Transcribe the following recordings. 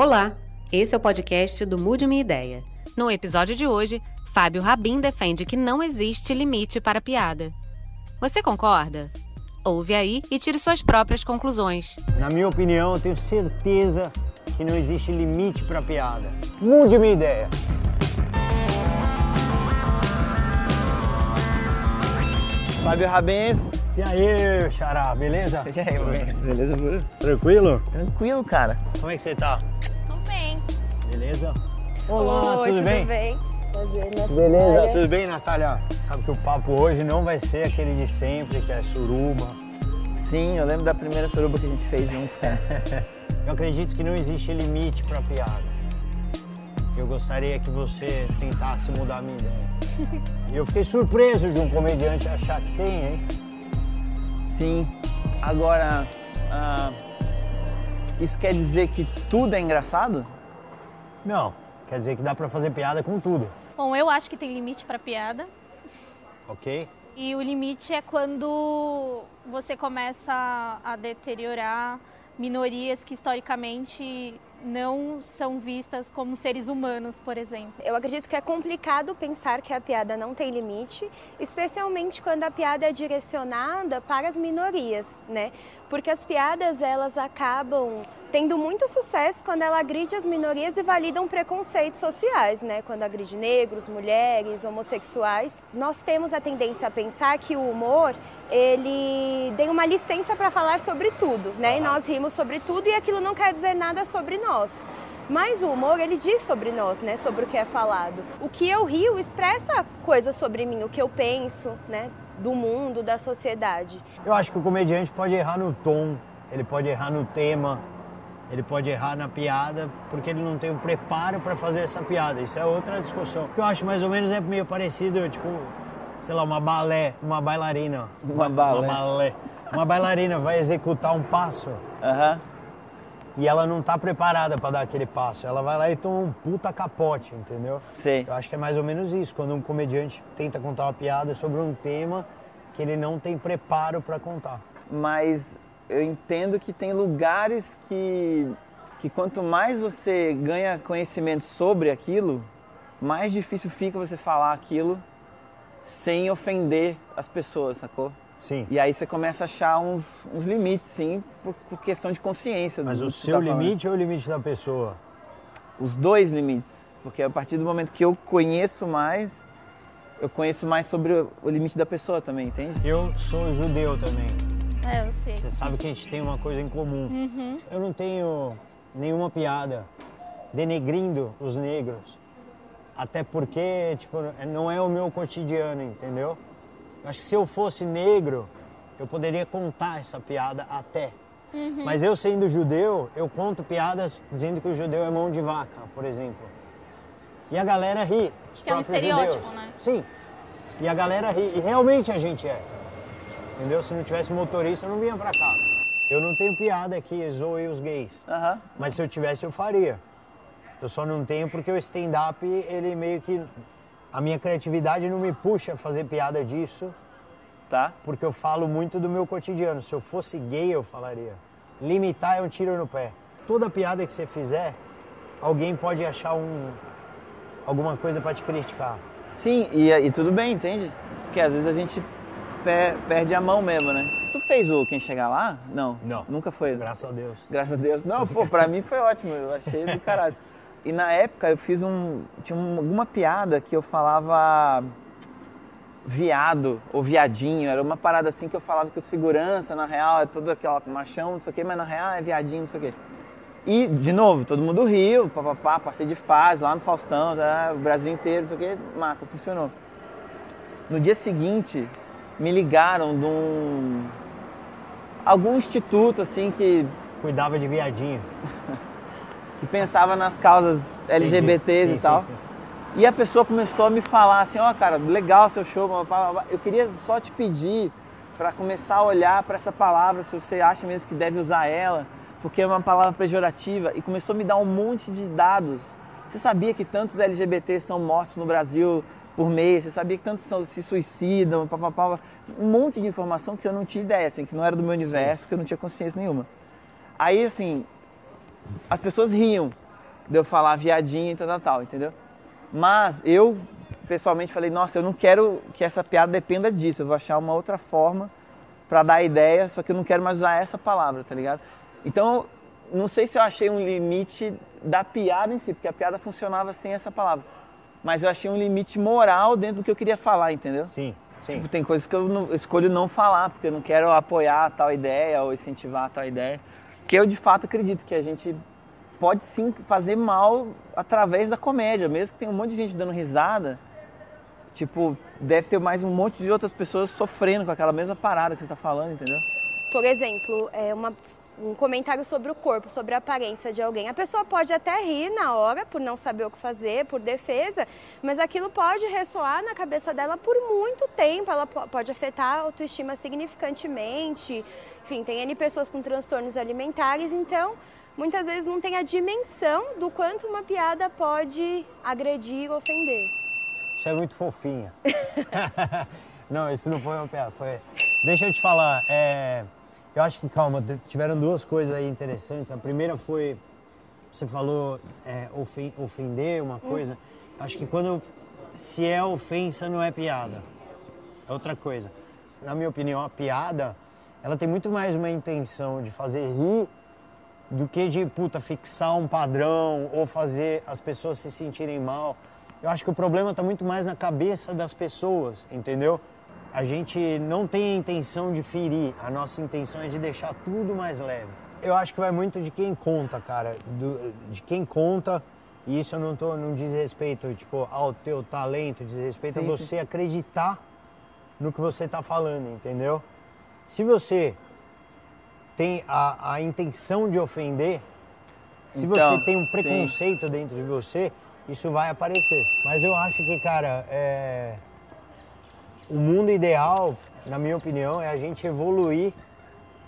Olá, esse é o podcast do Mude Minha Ideia. No episódio de hoje, Fábio Rabin defende que não existe limite para piada. Você concorda? Ouve aí e tire suas próprias conclusões. Na minha opinião, eu tenho certeza que não existe limite para piada. Mude minha ideia. Fábio Rabens. E aí, Xará, beleza? E aí, mano? Beleza, Bruno? Tranquilo? Tranquilo, cara. Como é que você tá? Beleza? Olá, Oi, tudo bem? bem? Prazer, Natália. Beleza, tudo bem, Natália? Sabe que o papo hoje não vai ser aquele de sempre, que é suruba. Sim, eu lembro da primeira suruba que a gente fez juntos, cara. Eu acredito que não existe limite para piada. Eu gostaria que você tentasse mudar a minha ideia. E eu fiquei surpreso de um comediante achar que tem, hein? Sim. Agora, ah, isso quer dizer que tudo é engraçado? Não, quer dizer que dá para fazer piada com tudo, Bom, eu acho que tem limite pra piada. ok? E o limite é quando você começa a deteriorar minorias que historicamente não são vistas como seres humanos, por exemplo. Eu acredito que é complicado pensar que a piada não tem limite, especialmente quando a piada é direcionada para as minorias, né? Porque as piadas elas acabam tendo muito sucesso quando ela agride as minorias e validam preconceitos sociais, né? Quando agride negros, mulheres, homossexuais. Nós temos a tendência a pensar que o humor, ele tem uma licença para falar sobre tudo, né? E nós rimos sobre tudo e aquilo não quer dizer nada sobre nós. Mas o humor, ele diz sobre nós, né? Sobre o que é falado. O que eu rio expressa coisas sobre mim, o que eu penso, né? Do mundo, da sociedade. Eu acho que o comediante pode errar no tom, ele pode errar no tema, ele pode errar na piada, porque ele não tem o preparo para fazer essa piada. Isso é outra discussão. O que eu acho mais ou menos é meio parecido, tipo, sei lá, uma balé, uma bailarina. Uma balé. Uma balé. Uma bailarina vai executar um passo Aham. e ela não tá preparada para dar aquele passo. Ela vai lá e toma um puta capote, entendeu? Sei. Eu acho que é mais ou menos isso, quando um comediante tenta contar uma piada sobre um tema que ele não tem preparo para contar. Mas eu entendo que tem lugares que, que quanto mais você ganha conhecimento sobre aquilo, mais difícil fica você falar aquilo sem ofender as pessoas, sacou? Sim. E aí você começa a achar uns, uns limites, sim, por, por questão de consciência. Mas do o seu tá limite ou o limite da pessoa? Os dois limites. Porque a partir do momento que eu conheço mais, eu conheço mais sobre o limite da pessoa também, entende? Eu sou judeu também. É, eu sei. Você sabe que a gente tem uma coisa em comum. Eu não tenho nenhuma piada denegrindo os negros. Até porque, tipo, não é o meu cotidiano, entendeu? Eu acho que se eu fosse negro, eu poderia contar essa piada até. Mas eu sendo judeu, eu conto piadas dizendo que o judeu é mão de vaca, por exemplo. E a galera ri, os Que é um próprios estereótipo, judeus. né? Sim. E a galera ri, e realmente a gente é. Entendeu? Se não tivesse motorista, eu não vinha pra cá. Eu não tenho piada que zoe os gays. Mas se eu tivesse, eu faria. Eu só não tenho porque o stand-up, ele meio que. A minha criatividade não me puxa a fazer piada disso, Tá? porque eu falo muito do meu cotidiano. Se eu fosse gay, eu falaria. Limitar é um tiro no pé. Toda piada que você fizer, alguém pode achar um, alguma coisa pra te criticar. Sim, e, e tudo bem, entende? Porque às vezes a gente pe- perde a mão mesmo, né? Tu fez o Quem Chegar Lá? Não. Não. Nunca foi. Graças a Deus. Graças a Deus. Não, pô, pra mim foi ótimo, eu achei do caralho. E na época eu fiz um. Tinha um- alguma piada que eu falava viado ou viadinho. Era uma parada assim que eu falava que o segurança, na real, é todo aquela machão, não sei o quê, mas na real é viadinho, não sei o quê. E, de novo, todo mundo riu, papapá, passei de fase lá no Faustão, tá? o Brasil inteiro, não sei o quê, massa, funcionou. No dia seguinte, me ligaram de um. algum instituto, assim, que Cuidava de viadinho. que pensava nas causas LGBTs Sim, e tal. sim, sim. E a pessoa começou a me falar assim, ó, cara, legal seu show, blá, blá, blá. eu queria só te pedir para começar a olhar para essa palavra, se você acha mesmo que deve usar ela, porque é uma palavra pejorativa, e começou a me dar um monte de dados. Você sabia que tantos LGBTs são mortos no Brasil por mês? Você sabia que tantos são- se suicidam? Pá, pá, pá, um monte de informação que eu não tinha ideia, assim, que não era do meu universo, que eu não tinha consciência nenhuma. Aí, assim, as pessoas riam, de eu falar viadinho e tal, tal, tal, entendeu? Mas eu, pessoalmente, falei, nossa, eu não quero que essa piada dependa disso, eu vou achar uma outra forma para dar ideia, só que eu não quero mais usar essa palavra, tá ligado? Então, não sei se eu achei um limite da piada em si, porque a piada funcionava sem essa palavra. Mas eu achei um limite moral dentro do que eu queria falar, entendeu? Sim, sim. Tipo, tem coisas que eu, não, eu escolho não falar, porque eu não quero apoiar tal ideia ou incentivar tal ideia. Porque eu, de fato, acredito que a gente pode sim fazer mal através da comédia, mesmo que tenha um monte de gente dando risada. Tipo, deve ter mais um monte de outras pessoas sofrendo com aquela mesma parada que você está falando, entendeu? Por exemplo, é uma um comentário sobre o corpo, sobre a aparência de alguém. A pessoa pode até rir na hora por não saber o que fazer, por defesa, mas aquilo pode ressoar na cabeça dela por muito tempo. Ela pode afetar a autoestima significantemente. Enfim, tem N pessoas com transtornos alimentares, então muitas vezes não tem a dimensão do quanto uma piada pode agredir, ofender. Isso é muito fofinha. não, isso não foi uma piada, foi. Deixa eu te falar, é eu acho que, calma, tiveram duas coisas aí interessantes. A primeira foi, você falou é, ofender uma coisa. Hum. Acho que quando se é ofensa, não é piada. É outra coisa. Na minha opinião, a piada, ela tem muito mais uma intenção de fazer rir do que de, puta, fixar um padrão ou fazer as pessoas se sentirem mal. Eu acho que o problema está muito mais na cabeça das pessoas, entendeu? A gente não tem a intenção de ferir, a nossa intenção é de deixar tudo mais leve. Eu acho que vai muito de quem conta, cara, do, de quem conta, e isso eu não, tô, não diz respeito tipo, ao teu talento, diz respeito sim, a você sim. acreditar no que você está falando, entendeu? Se você tem a, a intenção de ofender, se então, você tem um preconceito sim. dentro de você, isso vai aparecer. Mas eu acho que, cara, é o mundo ideal, na minha opinião, é a gente evoluir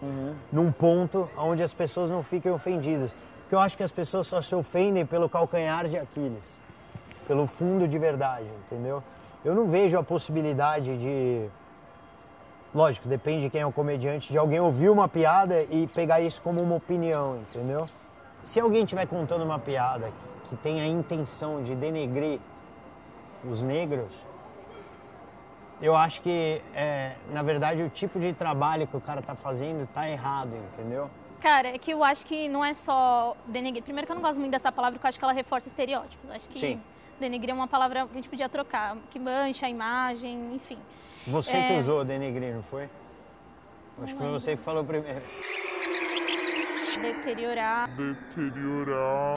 uhum. num ponto onde as pessoas não fiquem ofendidas. Porque eu acho que as pessoas só se ofendem pelo calcanhar de Aquiles, pelo fundo de verdade, entendeu? Eu não vejo a possibilidade de. Lógico, depende de quem é o comediante, de alguém ouvir uma piada e pegar isso como uma opinião, entendeu? Se alguém estiver contando uma piada que tem a intenção de denegrir os negros, eu acho que, é, na verdade, o tipo de trabalho que o cara tá fazendo tá errado, entendeu? Cara, é que eu acho que não é só denegrir. Primeiro que eu não gosto muito dessa palavra, porque eu acho que ela reforça estereótipos. Eu acho que Sim. denegrir é uma palavra que a gente podia trocar, que mancha a imagem, enfim. Você é... que usou denegrir, não foi? Acho que foi você que falou primeiro. Deteriorar. Deteriorar.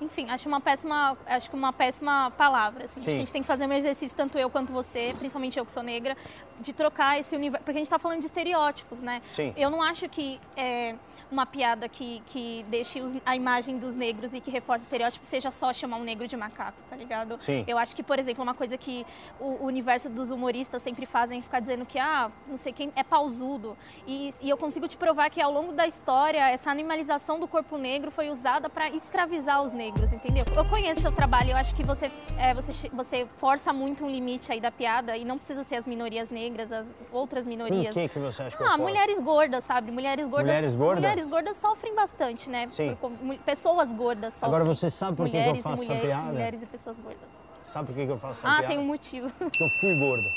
Enfim, acho uma péssima, acho que uma péssima palavra. Assim. Sim. A gente tem que fazer um exercício, tanto eu quanto você, principalmente eu que sou negra, de trocar esse universo. Porque a gente está falando de estereótipos, né? Sim. Eu não acho que é, uma piada que, que deixe os, a imagem dos negros e que reforce estereótipos seja só chamar um negro de macaco, tá ligado? Sim. Eu acho que, por exemplo, uma coisa que o, o universo dos humoristas sempre fazem é ficar dizendo que, ah, não sei quem é pausudo. E, e eu consigo te provar que ao longo da história, essa animalização do corpo negro foi usada para escravizar os negros negros, entendeu? Eu conheço seu trabalho, eu acho que você, é, você, você força muito um limite aí da piada e não precisa ser as minorias negras, as outras minorias. O que, que você acha que Ah, mulheres gordas, sabe? Mulheres gordas. Mulheres gordas? Mulheres gordas sofrem bastante, né? Sim. Pessoas gordas sofrem. Agora você sabe por que, que eu faço mulher, essa piada? Mulheres e pessoas gordas. Sabe por que, que eu faço essa ah, piada? Ah, tem um motivo. Porque eu fui gordo.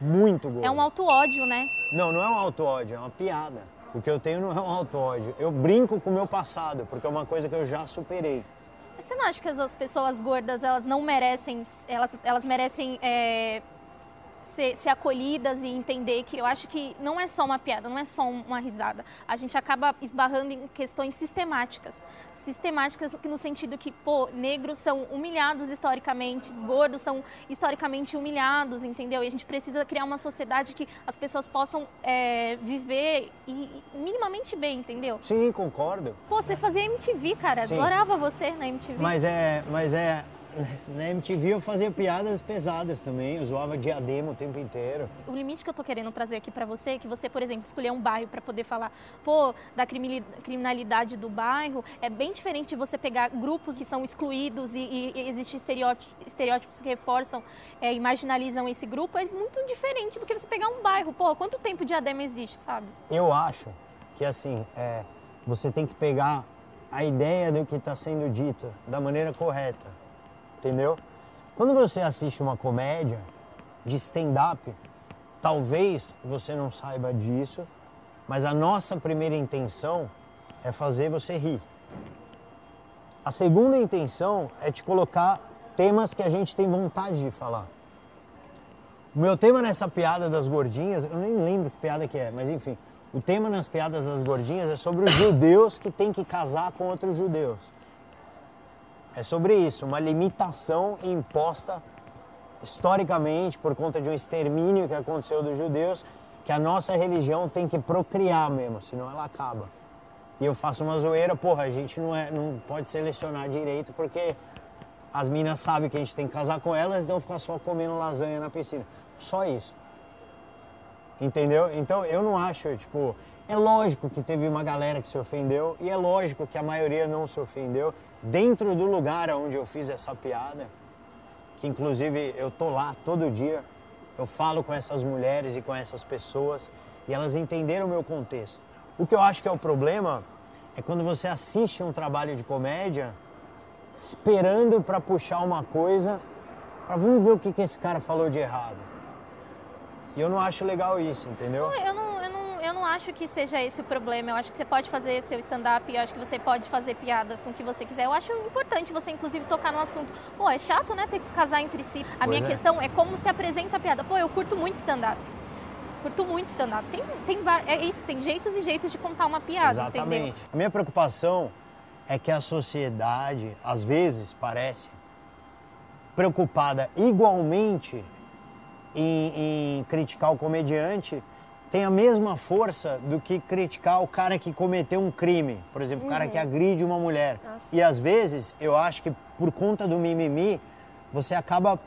Muito gordo. É um auto-ódio, né? Não, não é um auto-ódio, é uma piada. O que eu tenho não é um auto-ódio. Eu brinco com o meu passado, porque é uma coisa que eu já superei. Você não acha que as pessoas gordas, elas não merecem, elas, elas merecem é, ser, ser, acolhidas e entender que eu acho que não é só uma piada, não é só uma risada. A gente acaba esbarrando em questões sistemáticas sistemáticas no sentido que, pô, negros são humilhados historicamente, gordos são historicamente humilhados, entendeu? E a gente precisa criar uma sociedade que as pessoas possam é, viver e, e, minimamente bem, entendeu? Sim, concordo. Pô, você fazia MTV, cara, Sim. adorava você na MTV. Mas é, mas é, na MTV eu fazia piadas pesadas também, eu zoava diadema o tempo inteiro. O limite que eu tô querendo trazer aqui para você é que você, por exemplo, escolher um bairro para poder falar, pô, da criminalidade do bairro, é bem diferente de você pegar grupos que são excluídos e, e, e existem estereótipos, estereótipos que reforçam é, e marginalizam esse grupo, é muito diferente do que você pegar um bairro. Pô, quanto tempo diadema existe, sabe? Eu acho que assim, é, você tem que pegar a ideia do que está sendo dito da maneira correta, entendeu? Quando você assiste uma comédia de stand-up, talvez você não saiba disso, mas a nossa primeira intenção é fazer você rir. A segunda intenção é te colocar temas que a gente tem vontade de falar. O meu tema nessa piada das gordinhas, eu nem lembro que piada que é, mas enfim, o tema nas piadas das gordinhas é sobre os judeus que têm que casar com outros judeus. É sobre isso, uma limitação imposta historicamente por conta de um extermínio que aconteceu dos judeus, que a nossa religião tem que procriar mesmo, senão ela acaba. E eu faço uma zoeira, porra, a gente não, é, não pode selecionar direito porque as minas sabem que a gente tem que casar com elas, então ficar só comendo lasanha na piscina. Só isso. Entendeu? Então eu não acho, tipo, é lógico que teve uma galera que se ofendeu e é lógico que a maioria não se ofendeu dentro do lugar onde eu fiz essa piada, que inclusive eu tô lá todo dia, eu falo com essas mulheres e com essas pessoas e elas entenderam o meu contexto. O que eu acho que é o problema é quando você assiste um trabalho de comédia esperando para puxar uma coisa, para vamos ver o que, que esse cara falou de errado. E eu não acho legal isso, entendeu? Eu não, eu, não, eu não acho que seja esse o problema. Eu acho que você pode fazer seu stand-up, eu acho que você pode fazer piadas com o que você quiser. Eu acho importante você, inclusive, tocar no assunto. Pô, é chato, né, ter que se casar entre si. A pois minha é. questão é como se apresenta a piada. Pô, eu curto muito stand-up. Curto muito stand-up. Tem, tem, é isso, tem jeitos e jeitos de contar uma piada, Exatamente. Entendeu? A minha preocupação é que a sociedade, às vezes, parece preocupada igualmente em, em criticar o comediante tem a mesma força do que criticar o cara que cometeu um crime. Por exemplo, o cara que uhum. agride uma mulher. Nossa. E às vezes, eu acho que por conta do mimimi, você acaba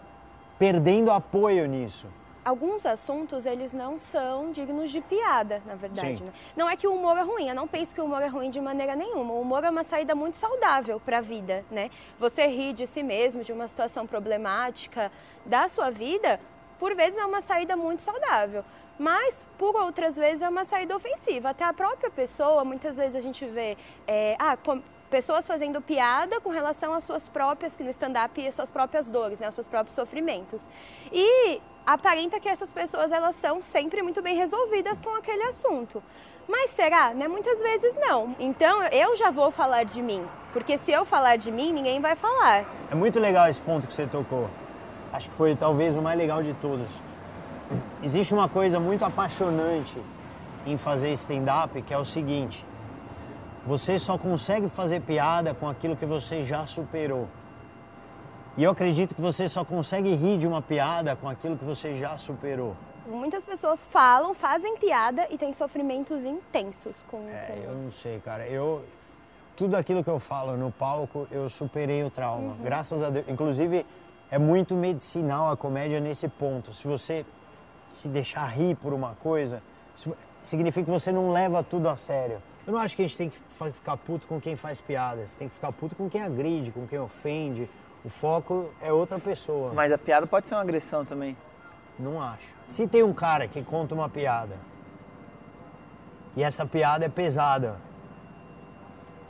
perdendo apoio nisso alguns assuntos eles não são dignos de piada, na verdade. Né? Não é que o humor é ruim, eu não penso que o humor é ruim de maneira nenhuma. O humor é uma saída muito saudável para a vida, né? Você rir de si mesmo, de uma situação problemática da sua vida, por vezes é uma saída muito saudável, mas por outras vezes é uma saída ofensiva. Até a própria pessoa, muitas vezes a gente vê, é, ah, pessoas fazendo piada com relação às suas próprias, que no stand-up, as suas próprias dores, né, os seus próprios sofrimentos. E aparenta que essas pessoas elas são sempre muito bem resolvidas com aquele assunto. Mas será? Né? Muitas vezes não. Então eu já vou falar de mim, porque se eu falar de mim, ninguém vai falar. É muito legal esse ponto que você tocou acho que foi talvez o mais legal de todos. Existe uma coisa muito apaixonante em fazer stand-up que é o seguinte: você só consegue fazer piada com aquilo que você já superou. E eu acredito que você só consegue rir de uma piada com aquilo que você já superou. Muitas pessoas falam, fazem piada e têm sofrimentos intensos com. É, eu não sei, cara. Eu tudo aquilo que eu falo no palco, eu superei o trauma. Uhum. Graças a Deus. Inclusive, é muito medicinal a comédia nesse ponto. Se você se deixar rir por uma coisa, significa que você não leva tudo a sério. Eu não acho que a gente tem que ficar puto com quem faz piadas, tem que ficar puto com quem agride, com quem ofende. O foco é outra pessoa. Mas a piada pode ser uma agressão também. Não acho. Se tem um cara que conta uma piada e essa piada é pesada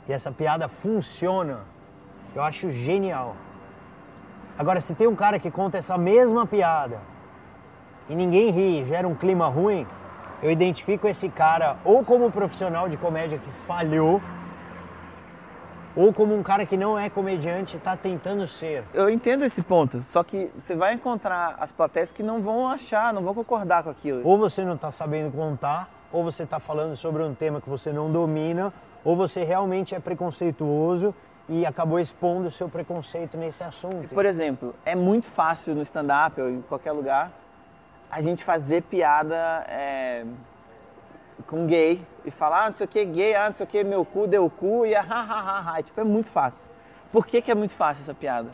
e essa piada funciona, eu acho genial. Agora, se tem um cara que conta essa mesma piada e ninguém ri, gera um clima ruim, eu identifico esse cara ou como um profissional de comédia que falhou, ou como um cara que não é comediante e está tentando ser. Eu entendo esse ponto, só que você vai encontrar as plateias que não vão achar, não vão concordar com aquilo. Ou você não está sabendo contar, ou você está falando sobre um tema que você não domina, ou você realmente é preconceituoso e acabou expondo o seu preconceito nesse assunto. Por exemplo, é muito fácil no stand-up ou em qualquer lugar a gente fazer piada é, com gay e falar, ah, não sei o que, gay, ah, não sei o que, meu cu deu cu e ah, ha, ha, ha, ha. Tipo, é muito fácil. Por que, que é muito fácil essa piada?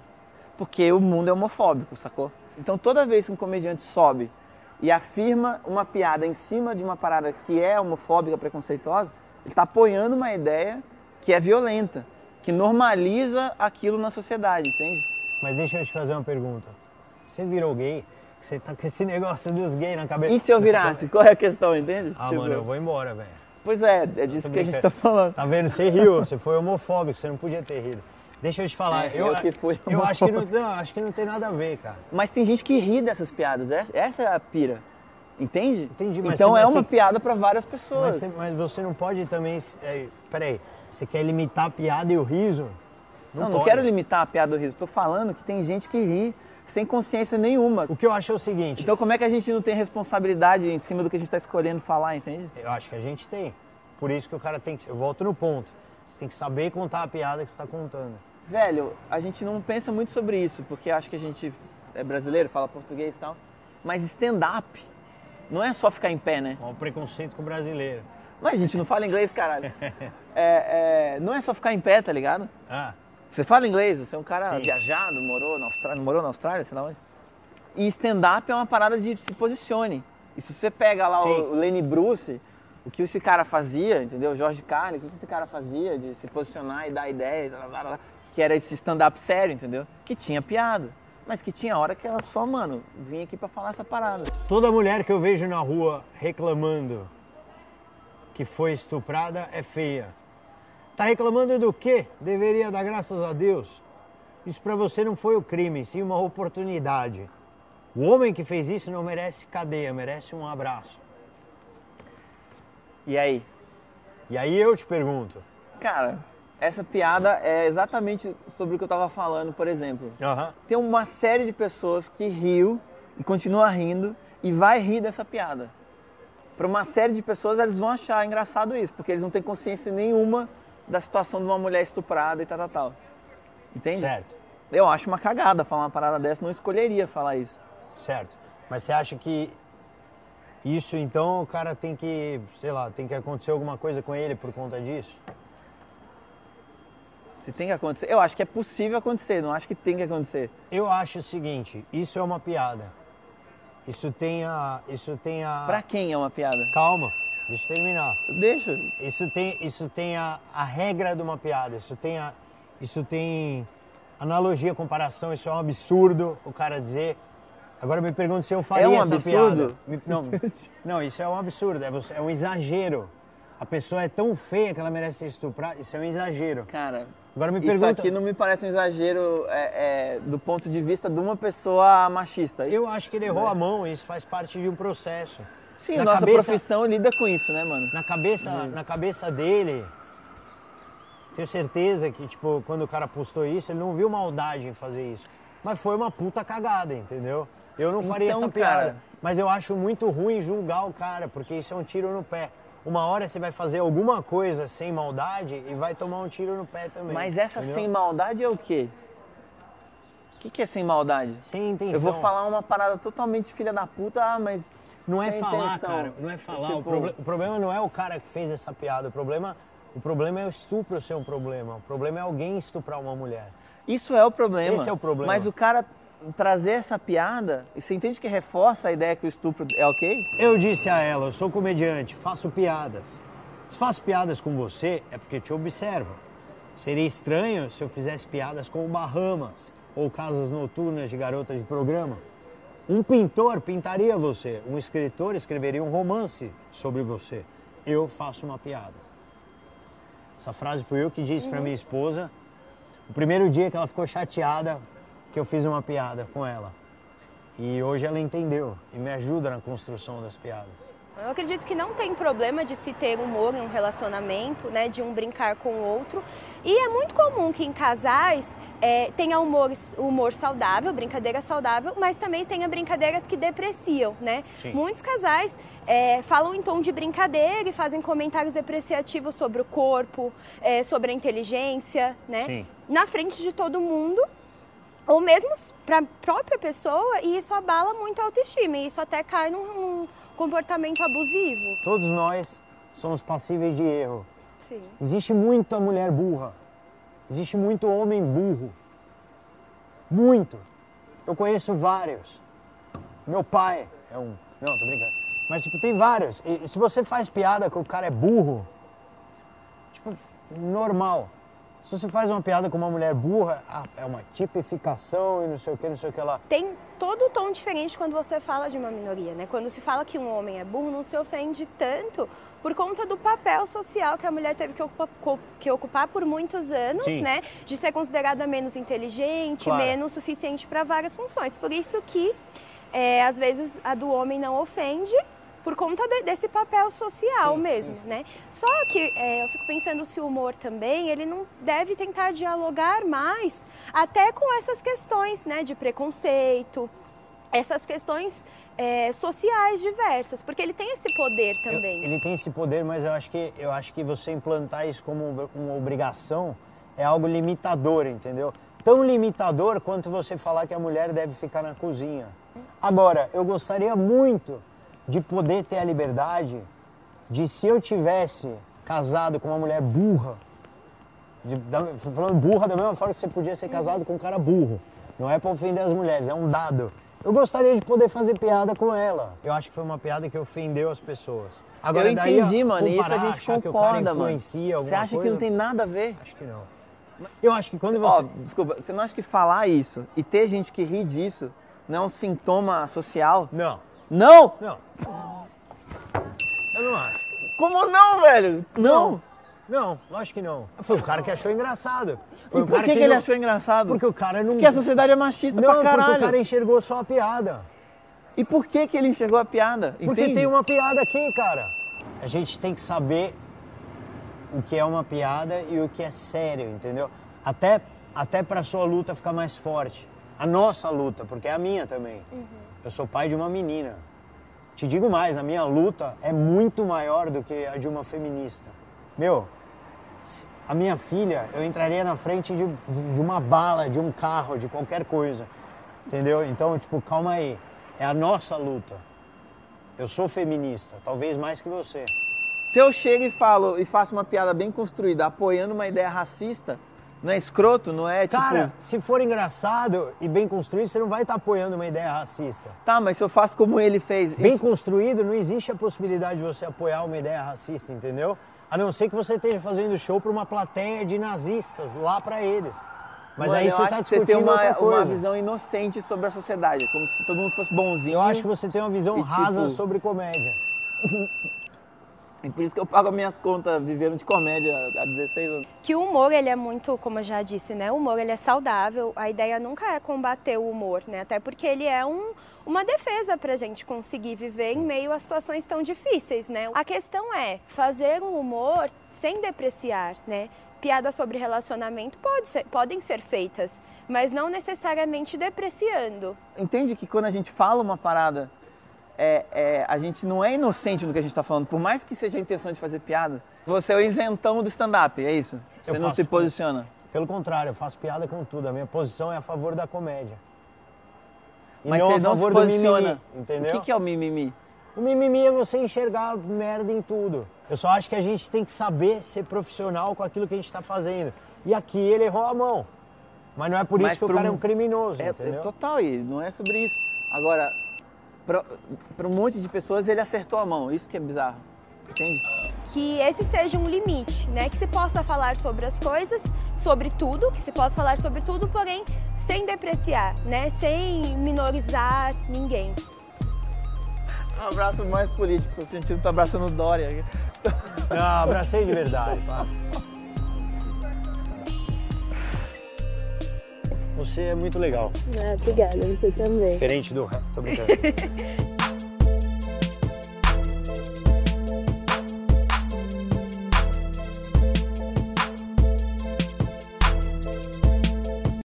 Porque o mundo é homofóbico, sacou? Então toda vez que um comediante sobe e afirma uma piada em cima de uma parada que é homofóbica, preconceituosa, ele está apoiando uma ideia que é violenta que normaliza aquilo na sociedade, entende? Mas deixa eu te fazer uma pergunta. Você virou gay? Você tá com esse negócio dos gays na cabeça. E se eu virasse? Qual é a questão, entende? Ah, tipo... mano, eu vou embora, velho. Pois é, é disso que a gente tá falando. Tá vendo? Você riu, você foi homofóbico, você não podia ter rido. Deixa eu te falar, É, eu, eu que fui eu acho que não, não, acho que não tem nada a ver, cara. Mas tem gente que ri dessas piadas, essa essa é a pira. Entende? Entendi, mas Então você- é mas uma você- piada pra várias Mas pessoas. você, mas você não pode também. É, peraí, você quer limitar a piada e o riso? Não, não, pode. quero limitar a piada do riso. Tô falando que tem gente que ri sem consciência nenhuma. O que eu acho é o seguinte. Então como é que a gente não tem responsabilidade em cima do que a gente tá escolhendo falar, entende? Eu acho que a gente tem. Por isso que o cara tem que. Eu volto no ponto. Você tem que saber contar a piada que você está contando. Velho, a gente não pensa muito sobre isso, porque acho que a gente é brasileiro, fala português e tal. Mas stand-up não é só ficar em pé, né? Ó, o preconceito com o brasileiro. Mas a gente não fala inglês, caralho. É, é, não é só ficar em pé, tá ligado? Ah, Você fala inglês, você é um cara Sim. viajado, morou na Austrália, morou na Austrália, sei lá onde. E stand-up é uma parada de se posicione. E se você pega lá Sim. o Lenny Bruce, o que esse cara fazia, entendeu? O Jorge Carlin, o que esse cara fazia de se posicionar e dar ideia, blá, blá, blá, que era esse stand-up sério, entendeu? Que tinha piada. Mas que tinha hora que ela só, mano, vinha aqui pra falar essa parada. toda mulher que eu vejo na rua reclamando que foi estuprada é feia. Tá reclamando do quê? Deveria dar graças a Deus. Isso pra você não foi o crime, sim uma oportunidade. O homem que fez isso não merece cadeia, merece um abraço. E aí? E aí eu te pergunto. Cara, essa piada é exatamente sobre o que eu tava falando, por exemplo. Tem uma série de pessoas que riu e continua rindo e vai rir dessa piada. Para uma série de pessoas, eles vão achar engraçado isso, porque eles não têm consciência nenhuma da situação de uma mulher estuprada e tal, tal, tal. Entende? Certo, Eu acho uma cagada falar uma parada dessa, não escolheria falar isso. certo. Mas você acha que isso então o cara tem que, sei lá, tem que acontecer alguma coisa com ele por conta disso? Se tem que acontecer, eu acho que é possível acontecer, não acho que tem que acontecer. Eu acho o seguinte, isso é uma piada. Isso tem a. Isso tem a. Pra quem é uma piada? Calma, deixa eu terminar. Deixa. Isso tem, isso tem a, a regra de uma piada. Isso tem a. Isso tem analogia, comparação, isso é um absurdo o cara dizer. Agora me pergunto se eu faria É um essa absurdo? piada. Não, não, isso é um absurdo, é, você- é um exagero. A pessoa é tão feia que ela merece ser estuprada, isso é um exagero. Cara, Agora me isso pergunta. aqui não me parece um exagero é, é, do ponto de vista de uma pessoa machista. Eu acho que ele errou a mão, isso faz parte de um processo. Sim, Na nossa cabeça- profissão lida com isso, né, mano? Na cabeça, na cabeça dele, tenho certeza que, tipo, quando o cara postou isso, ele não viu maldade em fazer isso. Mas foi uma puta cagada, entendeu? Eu não faria Então, essa piada. cara- Mas eu acho muito ruim julgar o cara, porque isso é um tiro no pé. Uma hora você vai fazer alguma coisa sem maldade e vai tomar um tiro no pé também. Mas essa entendeu? sem maldade é o quê? O que, que é sem maldade? Sem intenção. Eu vou falar uma parada totalmente filha da puta, ah, mas. Não é sem falar, intenção. cara. Não é falar. o, Tipo, proble- o problema não é o cara que fez essa piada. O problema, o problema é o estupro ser um problema. O problema é alguém estuprar uma mulher. Isso é o problema. Esse é o problema. Mas o cara trazer essa piada, e você entende que reforça a ideia que o estupro é ok? Eu disse a ela, eu sou comediante, faço piadas. Se faço piadas com você, é porque te observo. Seria estranho se eu fizesse piadas com o Bahamas ou casas noturnas de garotas de programa. Um pintor pintaria você, um escritor escreveria um romance sobre você. Eu faço uma piada. Essa frase fui eu que disse para minha esposa. O primeiro dia que ela ficou chateada que eu fiz uma piada com ela. E hoje ela entendeu e me ajuda na construção das piadas. Eu acredito que não tem problema de se ter humor em um relacionamento, né? De um brincar com o outro. E é muito comum que em casais é, tenha humor, humor saudável, brincadeira saudável, mas também tenha brincadeiras que depreciam, né? Sim. Muitos casais é, falam em tom de brincadeira e fazem comentários depreciativos sobre o corpo, é, sobre a inteligência, né? Sim. Na frente de todo mundo ou mesmo para a própria pessoa, e isso abala muito a autoestima, e isso até cai num, num comportamento abusivo. Todos nós somos passíveis de erro. Sim. Existe muita mulher burra. Existe muito homem burro. Muito. Eu conheço vários. Meu pai é um. Não, tô brincando. Mas, tipo, tem vários. E se você faz piada que o cara é burro, tipo, normal. Se você faz uma piada com uma mulher burra, ah, é uma tipificação e não sei o que, não sei o que lá. Tem todo o tom diferente quando você fala de uma minoria, né? Quando se fala que um homem é burro, não se ofende tanto por conta do papel social que a mulher teve que ocupar, que ocupar por muitos anos, Sim. né? De ser considerada menos inteligente, Claro. menos suficiente para várias funções. Por isso que, é, às vezes, a do homem não ofende por conta de- desse papel social Sim, mesmo, sim, né? Só que é, eu fico pensando se o humor também, ele não deve tentar dialogar mais até com essas questões, né, de preconceito, essas questões é, sociais diversas, porque ele tem esse poder Eu- também. ele tem esse poder, mas eu acho que eu acho que você implantar isso como uma- uma obrigação é algo limitador, entendeu? Tão limitador quanto você falar que a mulher deve ficar na cozinha. Agora, eu gostaria muito de poder ter a liberdade de se eu tivesse casado com uma mulher burra, de, da, falando burra da mesma forma que você podia ser casado com um cara burro. Não é para ofender as mulheres, é um dado. Eu gostaria de poder fazer piada com ela. Eu acho que foi uma piada que ofendeu as pessoas. Agora, eu daí, entendi, mano. E isso a gente que concorda, mano. Você acha que coisa, não tem nada a ver? Acho que não. Eu acho que quando Ó, você... desculpa, você não acha que falar isso e ter gente que ri disso não é um sintoma social? Não, Não! não. Eu não acho. Como não, velho? Não! Não, lógico que não. Foi o cara que achou engraçado. Foi E o por cara que, que ele não- achou engraçado? Porque o cara não... Porque a sociedade é machista Não, pra porque caralho. o cara enxergou só a piada. E por que, que ele enxergou a piada? Porque Entende? tem uma piada aqui, cara. A gente tem que saber o que é uma piada e o que é sério, entendeu? Até, até pra sua luta ficar mais forte. A nossa luta, porque é a minha também. Eu sou pai de uma menina. Te digo mais, a minha luta é muito maior do que a de uma feminista. Meu, a minha filha, eu entraria na frente de, de uma bala, de um carro, de qualquer coisa. Entendeu? Então, tipo, calma aí. É a nossa luta. Eu sou feminista, talvez mais que você. Se eu chego e falo e faço uma piada bem construída, apoiando uma ideia racista, não é escroto, não é tipo. Cara, se for engraçado e bem construído, você não vai estar apoiando uma ideia racista. Tá, mas se eu faço como ele fez. Bem isso- construído, não existe a possibilidade de você apoiar uma ideia racista, entendeu? A não ser que você esteja fazendo show para uma plateia de nazistas, lá para eles. Mas Mano, aí você está que você tem discutindo uma, outra uma coisa. visão inocente sobre a sociedade, como se todo mundo fosse bonzinho. Eu acho que você tem uma visão E, rasa tipo, sobre comédia. E por isso que eu pago as minhas contas vivendo de comédia há 16 anos. Que o humor, ele é muito, como eu já disse, né? O humor, ele é saudável. A ideia nunca é combater o humor, né? Até porque ele é um, uma defesa pra gente conseguir viver em meio a situações tão difíceis, né? A questão é fazer um humor sem depreciar, né? Piadas sobre relacionamento pode ser- podem ser feitas, mas não necessariamente depreciando. Entende que quando a gente fala uma parada, é, é, a gente não é inocente no que a gente tá falando, por mais que seja a intenção de fazer piada. Você é o isentão do stand-up, é isso? Você Eu não se posiciona. Pelo contrário, eu faço piada com tudo. A minha posição é a favor da comédia. E Mas não você a não se favor do posiciona. mimimi, entendeu? O que, que é o mimimi? O mimimi é você enxergar merda em tudo. Eu só acho que a gente tem que saber ser profissional com aquilo que a gente está fazendo. E aqui ele errou a mão. Mas não é por Mas isso que o cara é um- criminoso, É, é entendeu? total, e não é sobre isso. Agora, para um monte de pessoas ele acertou a mão, isso que é bizarro. Entende? que esse seja um limite, né? Que se possa falar sobre as coisas, sobre tudo, que se possa falar sobre tudo, porém sem depreciar, né? Sem minorizar ninguém. Um abraço mais político, tô sentindo que tô abraçando o Dória. Não, abracei de verdade, pá. Você é muito legal. obrigada, você também. Diferente do... Tô brincando.